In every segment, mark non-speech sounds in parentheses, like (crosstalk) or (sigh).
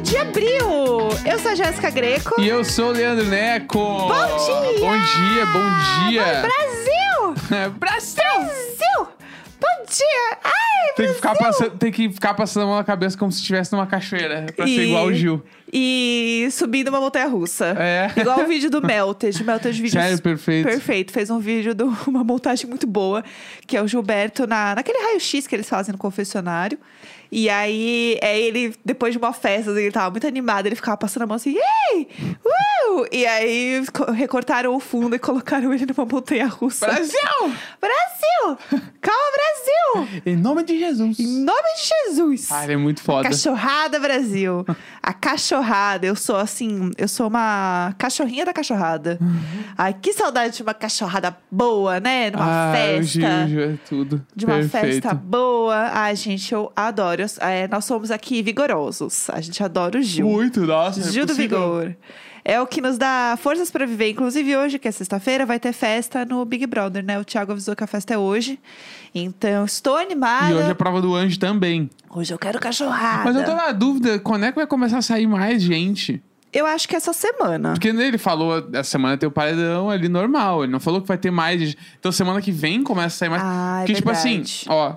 Sexta-feira, 9 de abril. Eu sou a Jéssica Greco. E eu sou o Leandro Neco. Bom dia! Bom dia, bom dia. Brasil! (laughs) Brasil! Brasil! Bom dia! Ai, Tem que, ficar passando, tem que ficar passando a mão na cabeça como se estivesse numa cachoeira. Pra ser E- igual o Gil. E subindo uma montanha russa. É. Igual o vídeo do Melted. Melted vídeos Sério, perfeito. Perfeito. Fez um vídeo de (laughs) uma montagem muito boa, que é o Gilberto na, naquele raio-x que eles fazem no confessionário. E aí, é ele, depois de uma festa, ele tava muito animado, ele ficava passando a mão assim, ei! Uh! E aí co- recortaram o fundo e colocaram ele numa montanha russa. Brasil! Brasil! Calma, Brasil! Em nome de Jesus. Em nome de Jesus! Ah, ele é muito foda. Cachorrada Brasil. A cachorrada, eu sou assim, eu sou uma cachorrinha da cachorrada. Ai, que saudade de uma cachorrada boa, né? Numa ah, o Gil, festa. o Gil é tudo. De uma Perfeito. festa boa. Ai, gente, eu adoro. É, nós somos aqui vigorosos. A gente adora o Gil. Muito, nossa. é Gil do possível. Vigor. É o que nos dá forças pra viver. Inclusive, hoje, que é sexta-feira, vai ter festa no Big Brother, né? O Thiago avisou que a festa é hoje. Então, estou animada. E hoje é prova do anjo também. Hoje eu quero cachorrada. Mas eu tô na dúvida, quando é que vai começar a sair mais gente? Eu acho que essa semana. Porque ele falou, essa semana tem o paredão ali normal. Ele não falou que vai ter mais. gente. Então semana que vem começa a sair mais. Ah, é Porque, tipo assim, ó,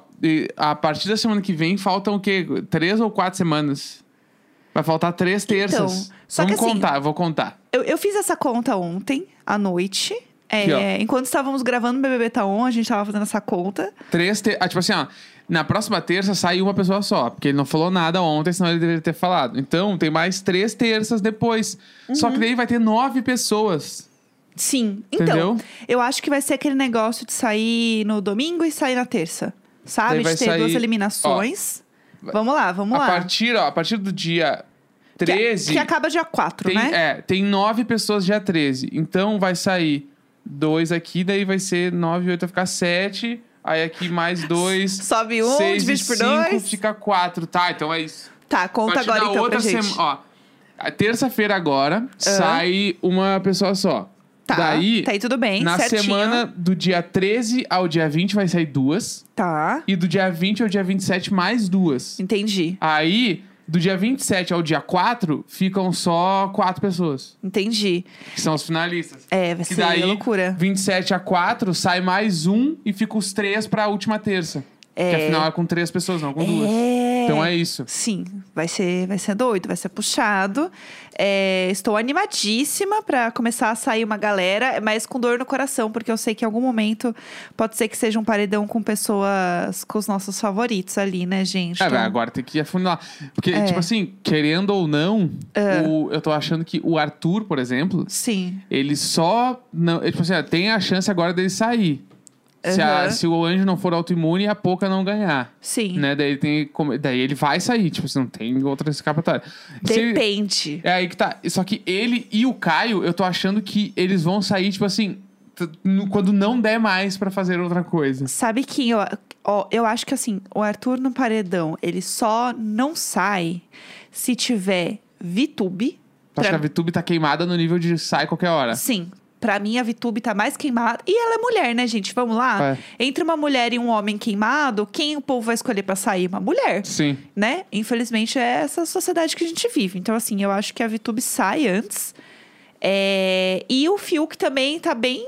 a partir da semana que vem faltam o quê? Três ou quatro semanas. Vai faltar três terças. Então, só que Vamos assim- contar, eu vou contar. Eu, eu fiz essa conta ontem, à noite. É, Aqui, ó. enquanto estávamos gravando o BBB Tá On, a gente tava fazendo essa conta. Três ter... ah, tipo assim, ó. Na próxima terça sai uma pessoa só. Porque ele não falou nada ontem, senão ele deveria ter falado. Então tem mais três terças depois. Só Uhum. que daí vai ter nove pessoas. Sim. Entendeu? Então, eu acho que vai ser aquele negócio de sair no domingo e sair na terça. Sabe? Daí De ter sair- duas eliminações. Vamos lá, vamos a lá. partir, ó, a partir do dia Que- 13. Que, acaba dia 4, Tem, né? É, tem nove pessoas dia 13. Então vai sair dois aqui, daí vai ser nove, oito, vai ficar sete. Aí aqui mais (laughs) dois. Sobe um, seis divide por cinco, dois. fica quatro. Tá, então é isso. Tá, conta partir agora então outra pra gente. Ó, a terça-feira agora sai uma pessoa só. Tá, Daí, tá aí tudo bem, na certinho. semana do dia 13 ao dia 20 vai sair duas. Tá, E do dia 20 ao dia 27 mais duas. entendi, Aí, do dia 27 ao dia 4, ficam só quatro pessoas. entendi. Que são os finalistas. É, vai Que ser daí, loucura. 27 a 4, sai mais um e fica os três pra última terça. É. Que afinal é com três pessoas, não com duas. É. Então é isso. Sim, vai ser, vai ser doido, vai ser puxado. É, estou animadíssima pra começar a sair uma galera, mas com dor no coração, porque eu sei que em algum momento pode ser que seja um paredão com pessoas, com os nossos favoritos ali, né, gente? É, Então, agora tem que afunilar. Porque, É. tipo assim, querendo ou não, o- eu tô achando que o Arthur, por exemplo, Sim, ele só. Não, tipo assim, ó, tem a chance agora dele sair. Se, a- Aham. se o anjo não for autoimune, a Poca não ganhar. sim. Né? Daí, ele tem, como- daí ele vai sair, tipo assim, não tem outra escapatória. Se ele- Depende. É aí que tá. Só que ele e o Caio, eu tô achando que eles vão sair, tipo assim, t- no- quando não der mais pra fazer outra coisa. Sabe quem eu, ó, eu acho que assim, o Arthur no paredão, ele só não sai se tiver VTube. Tu acha Pra- que a VTube tá queimada no nível de sai qualquer hora? Sim. Pra mim, a VTube tá mais queimada. E ela é mulher, né, gente? Vamos lá? É. Entre uma mulher e um homem queimado, quem o povo vai escolher pra sair? Uma mulher, Sim. né? Infelizmente, é essa sociedade que a gente vive. Então, assim, eu acho que a VTube sai antes. É, E o Fiuk também tá bem...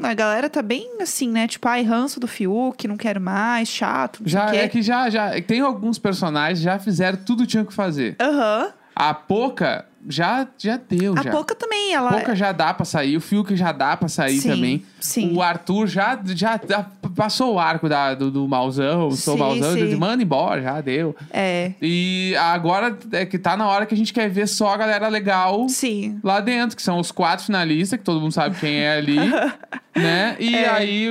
A galera tá bem assim, né? Tipo, ai, ranço do Fiuk, não quero mais, chato, Já o é que já, já tem alguns personagens já fizeram tudo que tinham que fazer. Aham. A Poca já já deu A já. Poca também, A ela... Poca já dá pra sair, o Fiuk já dá pra sair Sim, também. sim. O Arthur já, já, já passou o arco da, do, do mauzão, sou Sim, mauzão, sim. de manda embora, já deu. É, E agora é que tá na hora que a gente quer ver só a galera legal sim. lá dentro, que são os quatro finalistas, que todo mundo sabe quem é ali, (laughs) né? E É. aí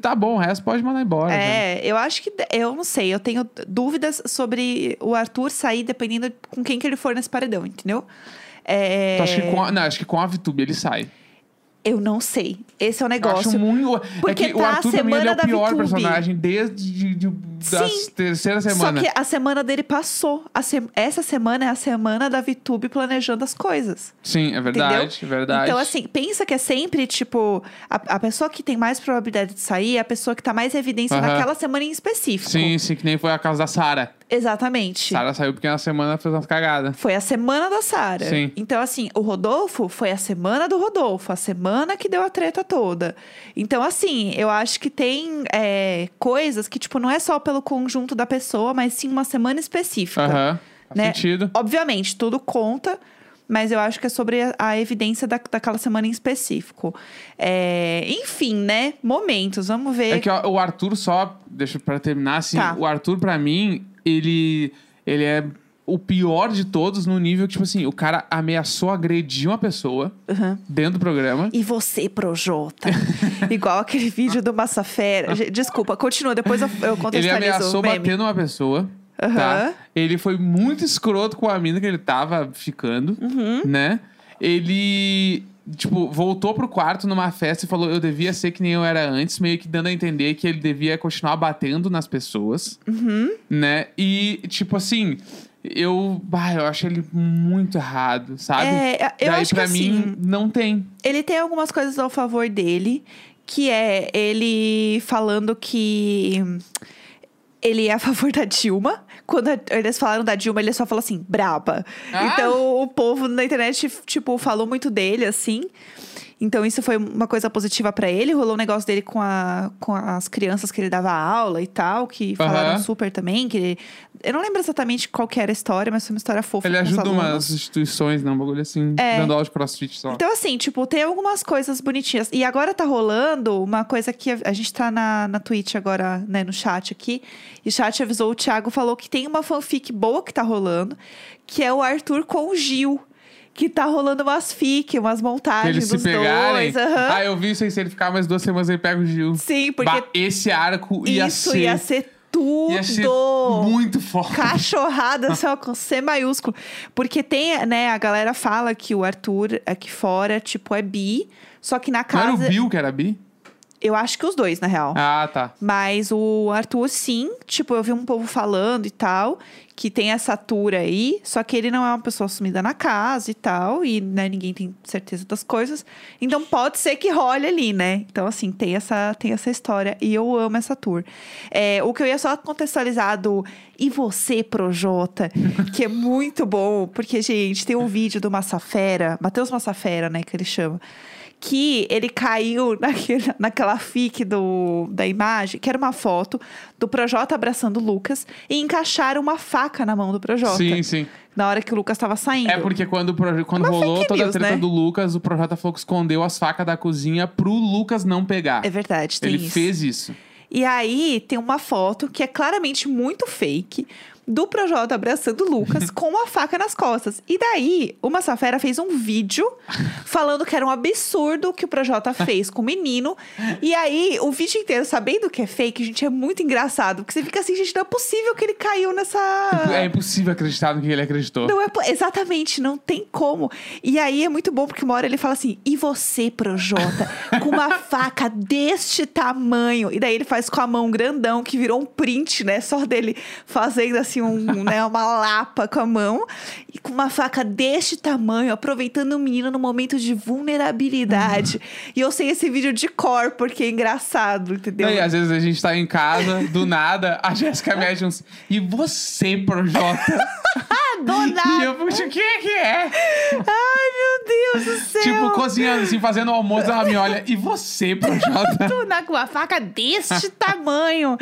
tá bom, o resto pode mandar embora. né? É, eu acho que. Eu não sei, eu tenho dúvidas sobre o Arthur sair dependendo com quem que ele for nesse paredão, entendeu? É, Então, acho que com a, não, acho que com a VTube ele sai. Eu não sei. Esse é o Eu negócio. acho muito. Porque é que o tá a Arthur pra mim ele é semana o da pior VTube. personagem desde de- de- da Sim. terceira semana. Só que a semana dele passou. Se- Essa semana é a semana da VTube planejando as coisas. Sim, é verdade, é verdade. Então, assim, pensa que é sempre, tipo, a, a pessoa que tem mais probabilidade de sair é a pessoa que tá mais em evidência naquela semana em específico. Sim, sim, que nem foi a casa da Sara. Exatamente. Sara saiu porque na semana fez umas cagadas. Foi a semana da Sara. Sim. Então, assim, o Rodolfo foi a semana do Rodolfo, a semana que deu a treta toda. Então, assim, eu acho que tem é, coisas que, tipo, não é só pelo conjunto da pessoa, mas sim uma semana específica. Aham. Né? sentido. Obviamente, tudo conta, mas eu acho que é sobre a, a evidência da, daquela semana em específico. É, enfim, né? Momentos, vamos ver. É que ó, o Arthur só, deixa pra terminar assim, Tá. o Arthur pra mim, ele ele é o pior de todos no nível que tipo assim, o cara ameaçou agredir uma pessoa Uhum. dentro do programa. E você, Projota? (laughs) Igual aquele vídeo do Massafera. Desculpa, continua, depois eu, eu Ele contextualizo ameaçou o meme. bater numa pessoa. Aham. Tá? Ele foi muito escroto com a mina que ele tava ficando, Uhum. né? Ele, tipo, voltou pro quarto numa festa e falou: Eu devia ser que nem eu era antes, meio que dando a entender que ele devia continuar batendo nas pessoas, Uhum. né? E, tipo assim, eu, bah, eu acho ele muito errado, sabe? É, eu Daí acho pra que mim assim, não tem. ele tem algumas coisas ao favor dele, que é ele falando que ele é a (laughs) favor da Dilma. Quando eles falaram da Dilma, ele só falou assim, braba. Ah! Então o povo na internet, tipo, falou muito dele, assim. Então isso foi uma coisa positiva pra ele. Rolou um negócio dele com, a, com as crianças que ele dava aula e tal, que falaram Aham. super também. Que ele- eu não lembro exatamente qual que era a história, mas foi uma história fofa. Ele ajuda umas instituições, né? Um bagulho assim, É. dando aula de crossfit só. Então, assim, tipo, tem algumas coisas bonitinhas. E agora tá rolando uma coisa que a, a gente tá na, na Twitch agora, né, no chat aqui. E o chat avisou, o Thiago falou que tem uma fanfic boa que tá rolando, que é o Arthur com o Gil. Que tá rolando umas fic, umas montagens eles se dos pegarem. dois. aham. Ah, eu vi isso aí. Se ele ficar mais duas semanas, ele pega o Gil. Sim, porque Bah, esse arco ia isso ser, ia ser tudo. ia ser muito forte. Cachorrada (laughs) só com C maiúsculo. Porque tem, né, a galera fala que o Arthur aqui fora, tipo, é bi. Só que na Não casa. era o Bill que era bi? Eu acho que os dois, na real. Ah, tá. Mas o Arthur, sim, tipo, eu vi um povo falando e tal, que tem essa tour aí, só que ele não é uma pessoa assumida na casa e tal, e né, ninguém tem certeza das coisas. Então pode ser que role ali, né? Então, assim, tem essa, tem essa história e eu amo essa tour. É, o que eu ia só contextualizar do E você, Projota, (laughs) que é muito bom, porque, gente, tem um vídeo do Massafera, Matheus Massafera, né, que ele chama que ele caiu (laughs) naquele, naquela fic do, da imagem, que era uma foto do Projota abraçando o Lucas e encaixaram uma faca na mão do Projota. Sim, sim. Na hora que o Lucas tava saindo. É porque quando, o proje- quando Uma rolou toda news, a treta né? do Lucas, o Projota falou que escondeu as facas da cozinha pro Lucas não pegar. É verdade, tem Ele isso. fez isso. E aí tem uma foto que é claramente muito fake do Projota abraçando o Lucas (laughs) com uma faca nas costas. E daí, o Massafera fez um vídeo falando que era um absurdo o que o Projota fez com o menino. E aí, o vídeo inteiro, sabendo que é fake, gente, é muito engraçado. Porque você fica assim, gente, não é possível que ele caiu nessa. É impossível acreditar no que ele acreditou. Não é exatamente, não tem como. E aí é muito bom porque uma hora ele fala assim: "E você, Projota, com uma faca deste tamanho?" E daí ele faz com a mão grandão que virou um print, né, só dele fazendo assim um, né, uma lapa com a mão e com uma faca deste tamanho, aproveitando o menino no momento de vulnerabilidade. e eu sei esse vídeo de cor porque é engraçado, entendeu? Daí, às vezes a gente tá em casa, do nada, a Jéssica (laughs) mede uns. E você, Projota? (laughs) Do e nada. eu, puxa, o que é que é? Ai, meu Deus do céu. Tipo, cozinhando, assim, fazendo o almoço, ela me olha. E você, Projota? Tu na com a faca deste tamanho.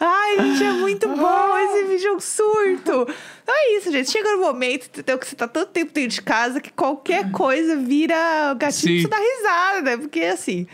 Ai, gente, é muito bom. Esse vídeo é um surto. Então é isso, gente. Chega no momento, entendeu? Que você tá tanto tempo dentro de casa que qualquer coisa vira você dar risada, né? Porque assim,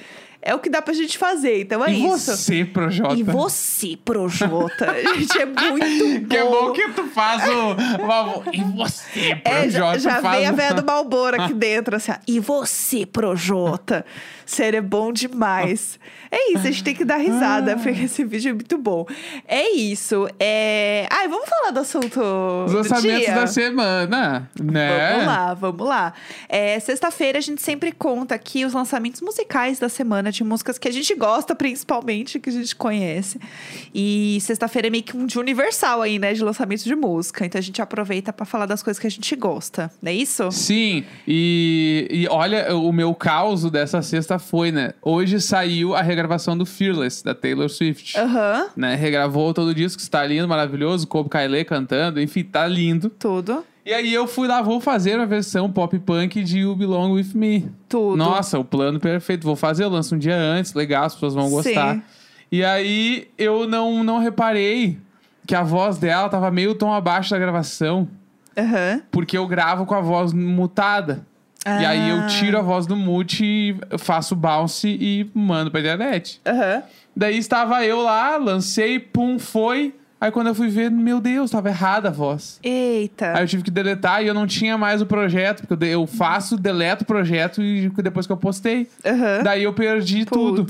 é o que dá pra gente fazer. Então é e isso. você, Projota? E você, Projota. (laughs) gente, é muito (laughs) bom. Que é bom que tu faz o. uma- E você, É, já, Projota, já faz vem a véia do (laughs) Malboro aqui dentro, assim, ó. E você, Projota? Sério, é bom demais. É isso, a gente tem que dar risada, (laughs) porque esse vídeo é muito bom. É isso. É... Ai, vamos falar do assunto Os do lançamentos dia? da semana, né? Vamos lá, vamos lá. É, Sexta-feira a gente sempre conta aqui os lançamentos musicais da semana, de músicas que a gente gosta, principalmente, que a gente conhece. E sexta-feira é meio que um dia universal aí, né, de lançamento de música. Então a gente aproveita pra falar das coisas que a gente gosta, não é isso? Sim, e, e olha, o meu caos dessa sexta foi, né? Hoje saiu a regravação do Fearless, da Taylor Swift. Aham, Né? Regravou todo o disco, está lindo, maravilhoso. Kobe Kylie cantando, enfim, tá lindo. tudo. E aí eu fui lá, vou fazer a versão pop punk de You Belong With Me. Tudo. Nossa, o plano perfeito. Vou fazer, eu lanço um dia antes, legal, as pessoas vão gostar. Sim. E aí eu não, não reparei que a voz dela tava meio tom abaixo da gravação, Aham. porque eu gravo com a voz mutada. E aí eu Ah. tiro a voz do mute, faço bounce e mando pra internet. Aham. Daí estava eu lá, lancei, pum, foi. Aí quando eu fui ver, meu Deus, tava errada a voz. Eita. Aí eu tive que deletar e eu não tinha mais o projeto, porque eu faço, deleto o projeto e depois que eu postei. Aham. Daí eu perdi tudo.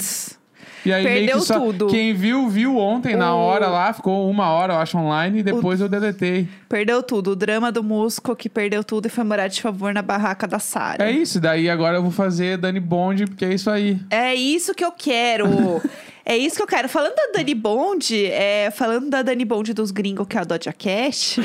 E aí Perdeu só tudo. quem viu, viu ontem na O- hora lá, ficou uma hora, eu acho, online, e depois eu deletei. Perdeu tudo. O drama do músico que perdeu tudo e foi morar de favor na barraca da Sara. É isso, daí agora eu vou fazer Dani Bond, porque é isso aí. É isso que eu quero. (laughs) é isso que eu quero. Falando da Dani Bond, é, falando da Dani Bond dos gringos, que é a Doja Cat,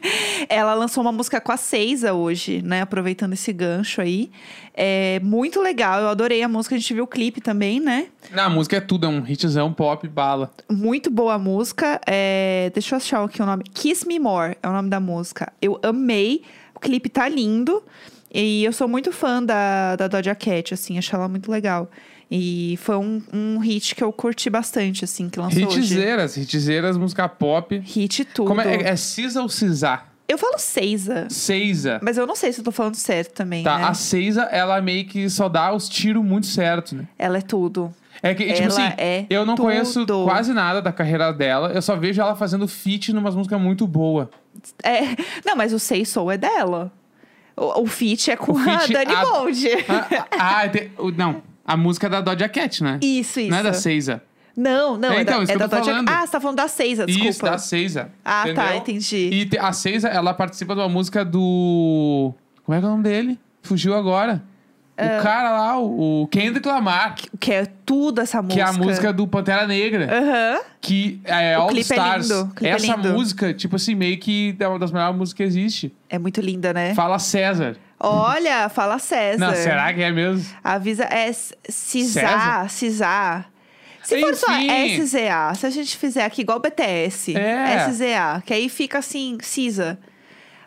(laughs) ela lançou uma música com a Seiza hoje, né? Aproveitando esse gancho aí. É muito legal, eu adorei a música, a gente viu o clipe também, né? Na a música é tudo, é um hitzão pop, bala. Muito boa a música. É, deixa eu achar aqui o nome. Kiss Me More é o nome da música. Eu amei. O clipe tá lindo. E eu sou muito fã da, da Doja Cat, assim, achei ela muito legal. E foi um, um hit que eu curti bastante, assim, que lançou hoje. Hitzeiras, hitzeiras, música pop. Hit tudo. Como é? É Cisa ou Cisa? Eu falo Seiza, Seiza. mas eu não sei se eu tô falando certo também, Tá, né? a Seiza, ela meio que só dá os tiros muito certos, né? Ela é tudo. É que, tipo Ela assim, é eu não tudo. conheço quase nada da carreira dela. Eu só vejo ela fazendo feat numas músicas muito boas. É, não, mas o Sei Soul é dela. O, o feat é com O a Dani a- Bond. Ah, ah, tem- o- não. A música é da Doja Cat, né? Isso, isso. Não é da Seiza. Não, não, É, é, então, da, isso é que da Doja falando. Ah, você tá falando da Seiza, desculpa. Isso, da Seiza. Ah, tá, entendeu? entendi. E a Seiza, ela participa de uma música do... Como é que é o nome dele? Fugiu agora. Ah. O cara lá, o o Kendrick Lamar. Que é tudo essa música. Que é a música do Pantera Negra. Aham. Que é O All é Stars. é Essa lindo. música, tipo assim, meio que é uma das melhores músicas que existe. É muito linda, né? Fala César. Olha, fala César. Não, será que é mesmo? Avisa, é? Cisar, Cisar. Se for só. SZA, se a gente fizer aqui igual BTS, É. SZA, que aí fica assim, Cisa.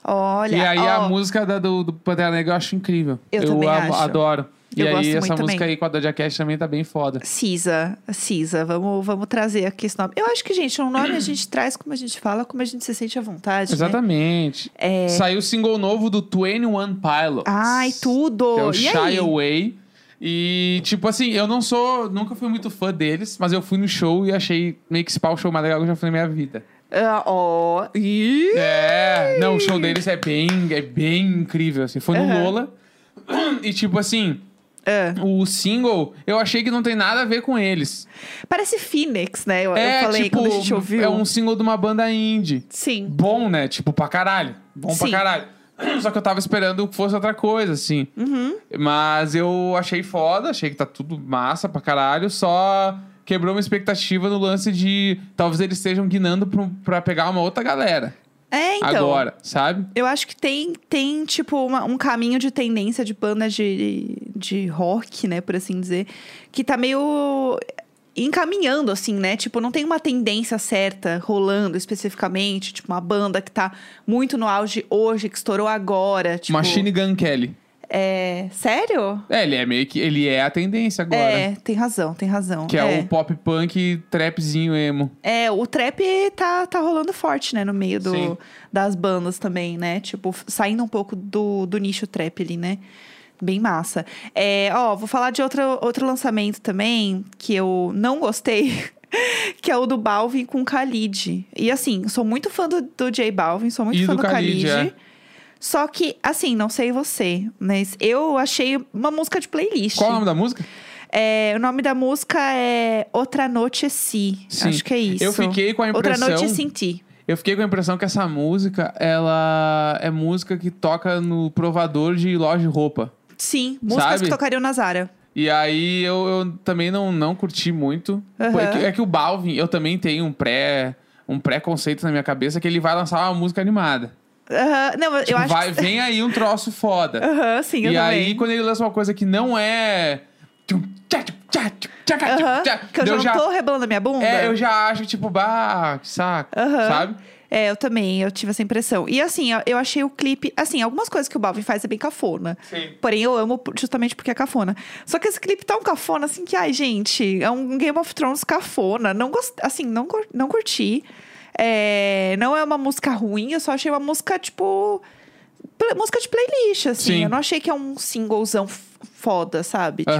Olha, e aí a ó, música da- do, do Pantera Negra eu acho incrível. Eu também amo- acho. adoro. E aí essa música também. aí com a Doja Cat também tá bem foda. Cisa, Cisa, vamos, vamos trazer aqui esse nome. Eu acho que, gente, um nome a gente (clears throat) traz como a gente fala, como a gente se sente à vontade, né? Exatamente. Saiu o single novo do 21 Pilots. Ai, tudo! Que é o e Shy aí? Away. E, tipo assim, eu não sou. Nunca fui muito fã deles, mas eu fui no show e achei meio que esse pau show mais legal que eu já fui na minha vida. Ó. Ih! É. Não, o show deles é bem, é bem incrível, assim. Foi no Aham. Lola. (clears throat) E, tipo assim, Ah. o single, eu achei que não tem nada a ver com eles. Parece Phoenix, né? Eu, é, eu falei tipo, quando a gente ouviu. é um single de uma banda indie. Sim. Bom, né? Tipo, pra caralho. Bom Sim. pra caralho. (clears throat) Só que eu tava esperando que fosse outra coisa, assim. Uhum. Mas eu achei foda, achei que tá tudo massa pra caralho, só quebrou uma expectativa no lance de talvez eles estejam guinando pra, pra pegar uma outra galera É, então. agora, sabe? Eu acho que tem, tem tipo, uma- um caminho de tendência de banda de, de rock, né, por assim dizer, que tá meio encaminhando, assim, né? Tipo, não tem uma tendência certa rolando especificamente, tipo, uma banda que tá muito no auge hoje, que estourou agora. Tipo, Machine Gun Kelly. É. Sério? É, ele é meio que. Ele é a tendência agora. É, tem razão, tem razão. Que é, o pop punk trapzinho emo. É, o trap tá, tá rolando forte, né? No meio do, Sim. das bandas também, né? Tipo, saindo um pouco do, do nicho trap ali, né? Bem massa. É, ó, vou falar de outro, outro lançamento também, que eu não gostei. (laughs) Que é o do Balvin com Khalid. E assim, sou muito fã do, do J Balvin, sou muito E fã do do Khalid, Khalid. é. Só que, assim, não sei você, mas eu achei uma música de playlist. Qual o nome da música? É, o nome da música é Outra Noite Si. Sim. Acho que é isso. Eu fiquei com a Outra impressão. Noite Sem Ti. Eu fiquei com a impressão que essa música, ela é música que toca no provador de loja de roupa. Sim, músicas Sabe? que tocariam na Zara. E aí eu, eu também não, não curti muito. Aham. É, que, é que o Balvin, eu também tenho um pré um pré-conceito na minha cabeça que ele vai lançar uma música animada. Aham, Não, eu Tipo, acho vai, que... vem (laughs) aí um troço foda. Aham, sim, eu e aí, quando ele lança uma coisa que não é. Aham, que eu já eu não tô rebolando a minha bunda. É, eu já acho, tipo, bah, que saco. Aham. Sabe? É, eu também, eu tive essa impressão. E assim, eu- achei o clipe. Assim, algumas coisas que o Balvin faz é bem cafona. Sim. Porém, eu amo justamente porque é cafona. Só que esse clipe tá um cafona, assim, que, ai, gente, é um Game of Thrones cafona. Não gost... Assim, não, não curti. É, Não é uma música ruim, eu só achei uma música, tipo. Música de playlist, assim. Sim. Eu não achei que é um singlezão foda, sabe? Tipo.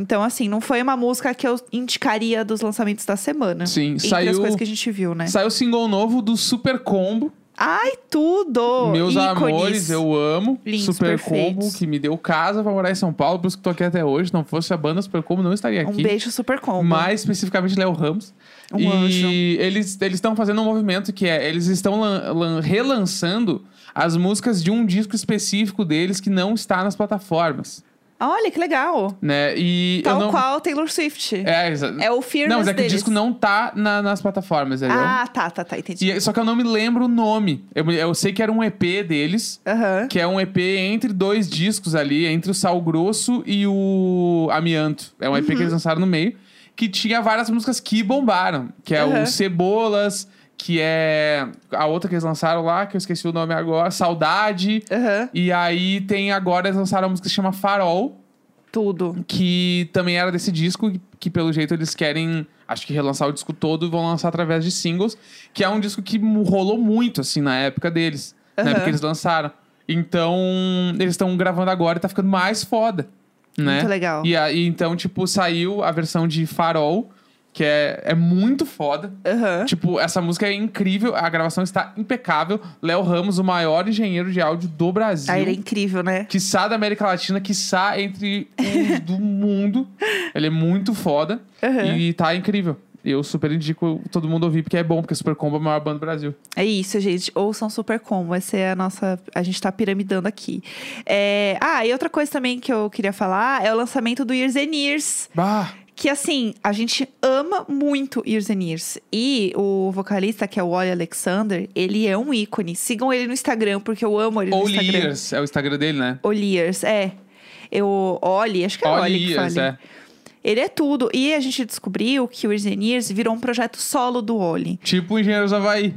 Então, assim, não foi uma música que eu indicaria dos lançamentos da semana. Sim, Entre as saiu- coisas que a gente viu, né? Saiu o single novo do Super Combo. Ai, tudo! Meus Ícones. amores, eu amo. Lindos, Super perfeitos. Combo, que me deu casa pra morar em São Paulo, por isso que tô aqui até hoje. Não fosse a banda Super Combo, não estaria Um aqui. beijo super combo. Mais especificamente Léo Ramos. Um e anjo. eles eles estão fazendo um movimento que é, eles estão lan- lan- relançando as músicas de um disco específico deles que não está nas plataformas, Olha, que legal. né? E Tal não qual Taylor Swift. É, exa- É o Fearless Não, mas é que deles. o disco não tá na- nas plataformas, entendeu? Ah, tá, tá, tá, entendi. E- só que eu não me lembro o nome. Eu, eu sei que era um EP deles, Aham. que é um EP entre dois discos ali, entre o Sal Grosso e o Amianto. É um EP Uhum. que eles lançaram no meio, que tinha várias músicas que bombaram, que é Aham. o Cebolas, que é a outra que eles lançaram lá, que eu esqueci o nome agora, Saudade. Aham. E aí tem agora eles lançaram uma música que se chama Farol, Tudo. que também era desse disco, que, pelo jeito eles querem, acho que relançar o disco todo e vão lançar através de singles, que é um disco que rolou muito, assim, na época deles, na Aham. época que eles lançaram. Então, eles estão gravando agora e tá ficando mais foda, né? Muito legal. E aí, então, tipo, saiu a versão de Farol, que é, é muito foda. Aham. Tipo, essa música é incrível, a gravação está impecável. Léo Ramos, o maior engenheiro de áudio do Brasil. Ah, ele é incrível, né? Quiçá da América Latina, quiçá entre os do mundo. Ele é muito foda Aham. e tá incrível. Eu super indico todo mundo ouvir, porque é bom, porque Super Combo é a maior banda do Brasil. É isso, gente. Ouçam Super Combo. Essa é a nossa. A gente tá piramidando aqui. É... Ah, e outra coisa também que eu queria falar é o lançamento do Years and Years. Bah! Que assim, a gente ama muito Years and Years. E o vocalista, que é o Wally Alexander, ele é um ícone. Sigam ele no Instagram, porque eu amo ele no Instagram. Lears, é o Instagram dele, né? Oliers, é. Eu, Oli, acho que é Oli que Oliers, fala. é. Ele é tudo. E a gente descobriu que o Years and Years virou um projeto solo do Oli. Tipo Engenheiros Havaí.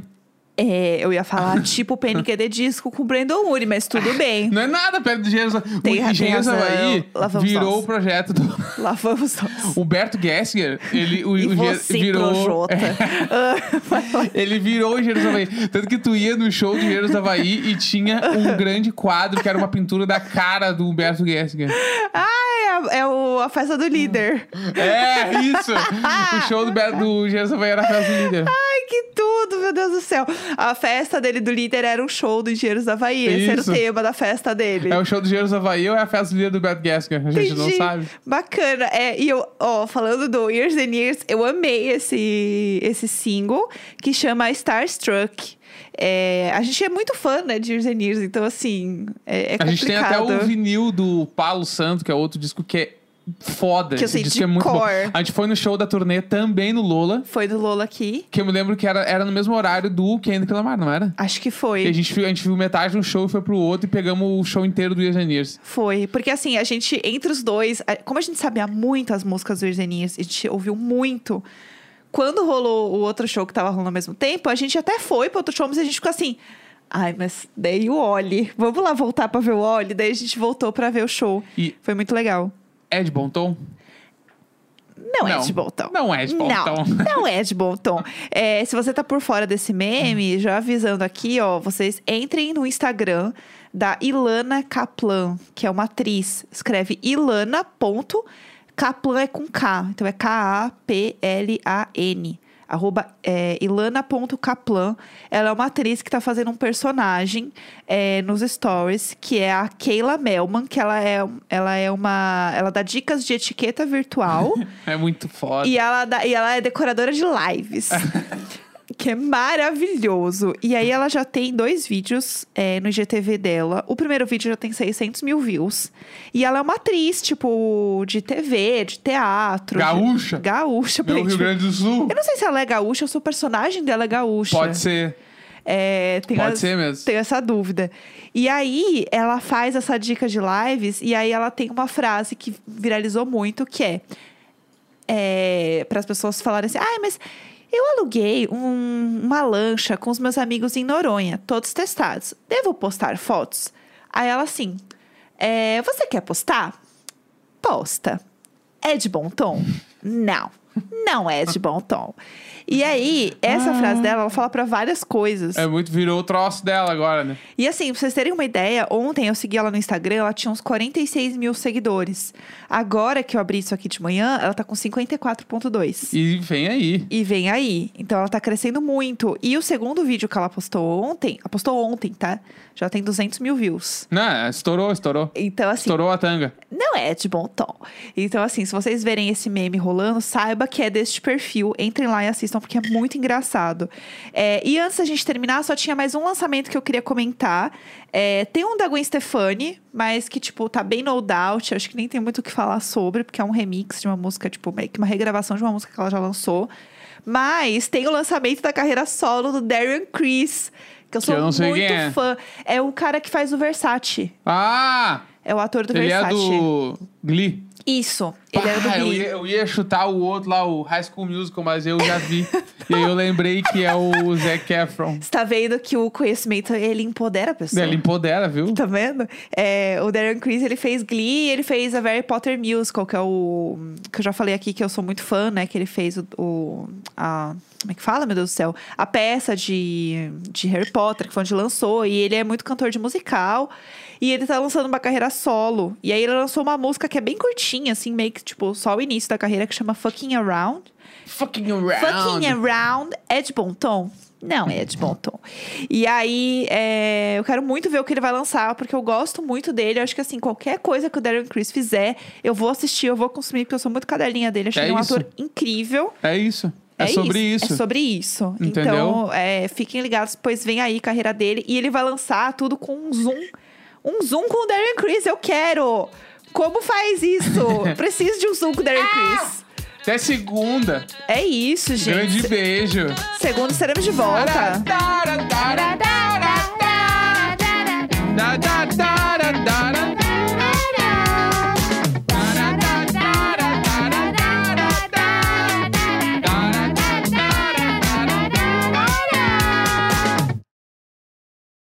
É, eu ia falar (laughs) tipo PNQD Disco com o Brandon Urie, mas tudo (laughs) bem. Não é nada perto do Engenheiros O tem Engenheiros. Havaí virou nós. o projeto do Lá vamos nós. Humberto Gessinger. Ele, o, E o você, virou. Lá. (laughs) Ele virou o Engenheiros Havaí. Tanto que tu ia no show do Engenheiros Havaí e tinha um grande quadro que era uma pintura da cara do Humberto Gessinger. ah, é, a, é o, a festa do líder. É, isso! o show do, do Engenheiros Havaí era a festa do líder. Ai, que tudo, meu Deus do céu. A festa dele do líder era um show do Engenheiros da Havaí. Esse era o tema da festa dele. É o show do Engenheiros do Havaí ou é a festa do líder do Humberto Gessinger? A gente não Entendi. sabe. Bacana. É, e eu, ó, falando do Years and Years, eu amei esse, esse single que chama Starstruck. É, a gente é muito fã, né, de Years and Years, então assim, é, é A gente tem até complicado. o vinil do Paulo Santo, que é outro disco que é foda. Que eu sei de é muito cor. bom. A gente foi no show da turnê também no Lola, Foi do Lola aqui. que eu me lembro que era, era no mesmo horário do Kendrick Lamar, não era? Acho que E a foi. gente, a gente viu metade de um show e foi pro outro e pegamos o show inteiro do Years. Foi. Porque assim, a gente, entre os dois, como a gente sabia muito as músicas do Years, a gente ouviu muito. Quando rolou o outro show que tava rolando ao mesmo tempo, a gente até foi pro outro show, mas a gente ficou assim. Ai, mas daí o Oli. Vamos lá voltar pra ver o Oli? Daí a gente voltou pra ver o show. E Foi muito legal. É de bom tom? Não, é Não. de bom tom. Não é de bom não, tom. (laughs) Não é de bom tom. É, se você tá por fora desse meme, já avisando aqui, ó, vocês entrem no Instagram da Ilana Kaplan, que é uma atriz. Escreve Ilana. ponto, Kaplan é com K, então é K-A-P-L-A-N. Arroba é, ilana.kaplan. Ela é uma atriz que tá fazendo um personagem é, nos stories, que é a Keila Melman, que ela é, ela é uma. Ela dá dicas de etiqueta virtual. (laughs) É muito foda. E ela, dá- e ela é decoradora de lives. (laughs) que é maravilhoso. E aí ela já tem dois vídeos é, no IGTV dela. O primeiro vídeo já tem 600 mil views. E ela é uma atriz, tipo, de TV, de teatro. de- Gaúcha? Gaúcha, Meu Rio aparentemente. Grande do Sul. Eu não sei se ela é gaúcha ou se o personagem dela é gaúcha. Pode ser. É, tem Pode as- ser mesmo. Tenho essa dúvida. E aí, ela faz essa dica de lives, e aí ela tem uma frase que viralizou muito, que é, é para as pessoas falarem assim: ah, mas eu aluguei um- uma lancha com os meus amigos em Noronha, todos testados. Devo postar fotos? Aí ela assim: é, você quer postar? Posta. É de bom tom? Não. Não é de bom tom. E aí, essa frase dela, ela fala pra várias coisas. É muito, virou o troço dela agora, né? E assim, pra vocês terem uma ideia, ontem eu segui ela no Instagram, ela tinha uns 46 mil seguidores. Agora que eu abri isso aqui de manhã, ela tá com 54,2. E vem aí. E vem aí. Então ela tá crescendo muito. E o segundo vídeo que ela postou ontem, ela postou ontem, tá? Já tem 200 mil views. Não, estourou, estourou. Então, assim, Estourou a tanga. não é de bom tom. Então, assim, se vocês verem esse meme rolando, saiba que é deste perfil. Entrem lá e assistam, porque é muito engraçado. É, e antes da gente terminar, só tinha mais um lançamento que eu queria comentar. É, tem um da Gwen Stefani, mas que, tipo, tá bem no doubt. Acho que nem tem muito o que falar sobre, porque é um remix de uma música, tipo, meio que uma regravação de uma música que ela já lançou. Mas tem o lançamento da carreira solo do Darian Chris, que eu sou eu não sei muito é. fã. É o cara que faz o Versace. Ah! É o ator do Ele é Versace. do Glee. Isso, ele era do Ah, eu, Glee. ia, eu ia chutar o outro lá, o High School Musical, mas eu já vi. e aí eu lembrei que é o Zac Efron. Você tá vendo que o conhecimento, ele empodera a pessoa. Ele empodera, viu? Tá vendo? É, o Darren Criss, ele fez Glee, ele fez a Harry Potter Musical, que é o... Que eu já falei aqui, que eu sou muito fã, né? Que ele fez o... o- a, como é que fala, meu Deus do céu? A peça de, de Harry Potter, que foi onde lançou. E ele é muito cantor de musical. E ele tá lançando uma carreira solo. E aí ele lançou uma música que é bem curtinha, assim, meio que, tipo, só o início da carreira, que chama Fucking Around. Fucking around. Fucking around é de bom tom? Não é de bom tom. E aí, é, eu quero muito ver o que ele vai lançar, porque eu gosto muito dele. Eu acho que, assim, qualquer coisa que o Darren Criss fizer, eu vou assistir, eu vou consumir, porque eu sou muito cadelinha dele. Acho É ele um isso. ator incrível. É isso. É, sobre isso. É sobre isso. Entendeu? Então, é, fiquem ligados, pois vem aí a carreira dele. E ele vai lançar tudo com um zoom. Um zoom com o Darren Chris, eu quero! Como faz isso? Preciso de um zoom com o Darren Chris. Até segunda. É isso, gente. Grande beijo. Segunda seremos de volta. Da, da, da,